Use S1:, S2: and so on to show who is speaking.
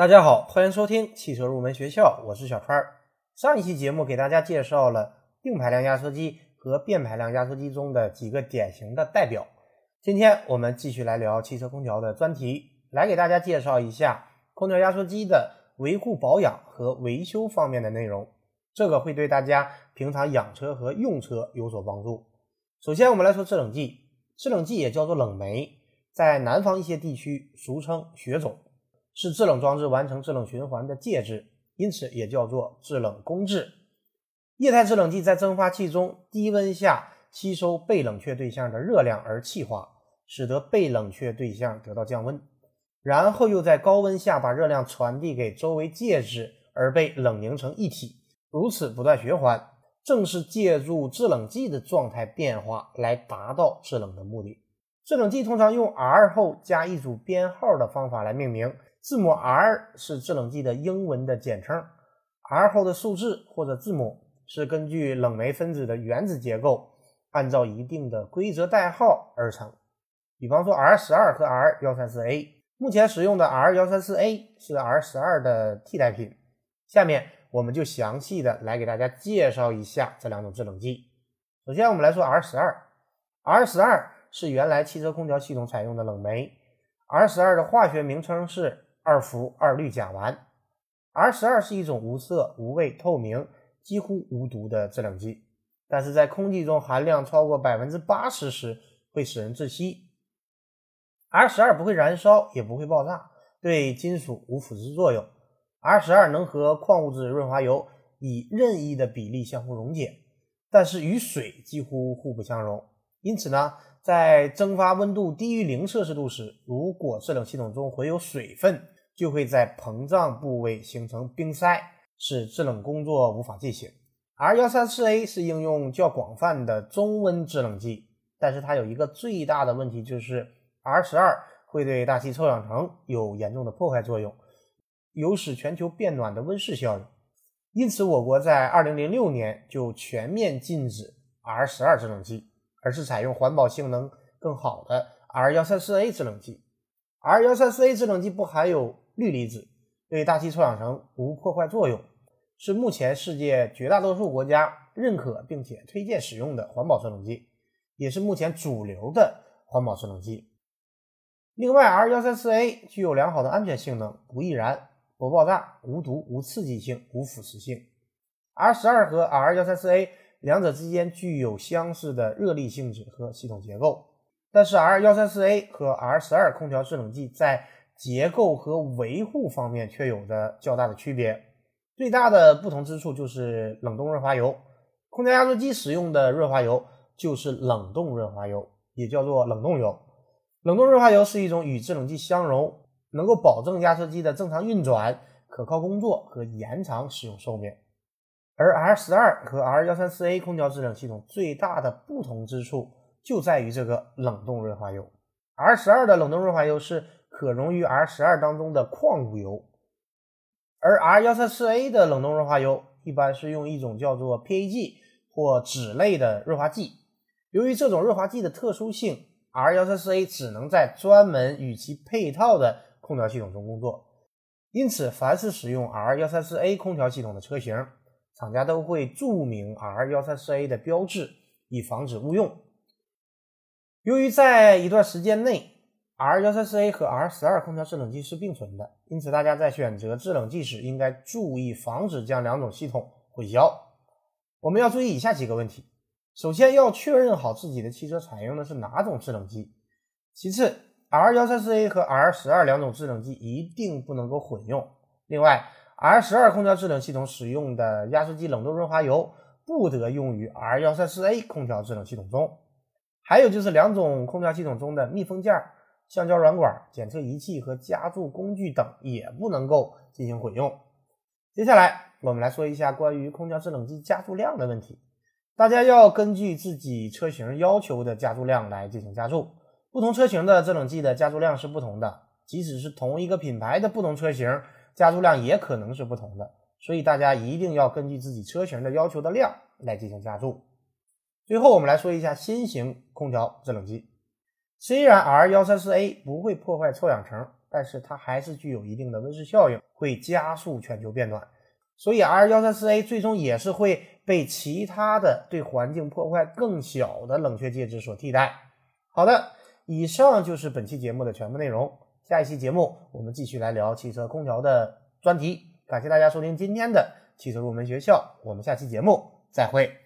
S1: 大家好，欢迎收听汽车入门学校，我是小川。上一期节目给大家介绍了定排量压缩机和变排量压缩机中的几个典型的代表。今天我们继续来聊汽车空调的专题，来给大家介绍一下空调压缩机的维护保养和维修方面的内容。这个会对大家平常养车和用车有所帮助。首先，我们来说制冷剂，制冷剂也叫做冷媒，在南方一些地区俗称雪种。是制冷装置完成制冷循环的介质，因此也叫做制冷工质。液态制冷剂在蒸发器中低温下吸收被冷却对象的热量而气化，使得被冷却对象得到降温，然后又在高温下把热量传递给周围介质而被冷凝成一体，如此不断循环。正是借助制冷剂的状态变化来达到制冷的目的。制冷剂通常用 R 后加一组编号的方法来命名。字母 R 是制冷剂的英文的简称，R 后的数字或者字母是根据冷媒分子的原子结构，按照一定的规则代号而成。比方说 R 十二和 R 幺三四 A，目前使用的 R 幺三四 A 是 R 十二的替代品。下面我们就详细的来给大家介绍一下这两种制冷剂。首先我们来说 R 十二，R 十二是原来汽车空调系统采用的冷媒，R 十二的化学名称是。二氟二氯甲烷，R 十二是一种无色、无味、透明、几乎无毒的制冷剂，但是在空气中含量超过百分之八十时会使人窒息。R 十二不会燃烧，也不会爆炸，对金属无腐蚀作用。R 十二能和矿物质润滑油以任意的比例相互溶解，但是与水几乎互不相容。因此呢？在蒸发温度低于零摄氏度时，如果制冷系统中混有水分，就会在膨胀部位形成冰塞，使制冷工作无法进行。R 幺三四 A 是应用较广泛的中温制冷剂，但是它有一个最大的问题，就是 R 十二会对大气臭氧层有严重的破坏作用，有使全球变暖的温室效应。因此，我国在二零零六年就全面禁止 R 十二制冷剂。而是采用环保性能更好的 R 幺三四 A 制冷剂。R 幺三四 A 制冷剂不含有氯离子，对大气臭氧层无破坏作用，是目前世界绝大多数国家认可并且推荐使用的环保制冷剂，也是目前主流的环保制冷剂。另外，R 幺三四 A 具有良好的安全性能，不易燃、不爆炸、无毒、无刺激性、无腐蚀性。R 十二和 R 幺三四 A。两者之间具有相似的热力性质和系统结构，但是 R 幺三四 A 和 R 十二空调制冷剂在结构和维护方面却有着较大的区别。最大的不同之处就是冷冻润滑油。空调压缩机使用的润滑油就是冷冻润滑油，也叫做冷冻油。冷冻润滑油是一种与制冷剂相融，能够保证压缩机的正常运转、可靠工作和延长使用寿命。而 R 十二和 R 幺三四 A 空调制冷系统最大的不同之处就在于这个冷冻润滑油。R 十二的冷冻润滑油是可溶于 R 十二当中的矿物油，而 R 幺三四 A 的冷冻润滑油一般是用一种叫做 PAG 或酯类的润滑剂。由于这种润滑剂的特殊性，R 幺三四 A 只能在专门与其配套的空调系统中工作。因此，凡是使用 R 幺三四 A 空调系统的车型，厂家都会注明 R 幺三四 A 的标志，以防止误用。由于在一段时间内，R 幺三四 A 和 R 十二空调制冷剂是并存的，因此大家在选择制冷剂时应该注意防止将两种系统混淆。我们要注意以下几个问题：首先要确认好自己的汽车采用的是哪种制冷剂；其次，R 幺三四 A 和 R 十二两种制冷剂一定不能够混用。另外，R 十二空调制冷系统使用的压缩机冷冻润滑油不得用于 R 幺三四 A 空调制冷系统中。还有就是两种空调系统中的密封件、橡胶软管、检测仪器和加注工具等也不能够进行混用。接下来我们来说一下关于空调制冷剂加注量的问题。大家要根据自己车型要求的加注量来进行加注。不同车型的制冷剂的加注量是不同的，即使是同一个品牌的不同车型。加注量也可能是不同的，所以大家一定要根据自己车型的要求的量来进行加注。最后，我们来说一下新型空调制冷剂。虽然 R 幺三四 A 不会破坏臭氧层，但是它还是具有一定的温室效应，会加速全球变暖。所以 R 幺三四 A 最终也是会被其他的对环境破坏更小的冷却介质所替代。好的，以上就是本期节目的全部内容。下一期节目我们继续来聊汽车空调的专题。感谢大家收听今天的汽车入门学校，我们下期节目再会。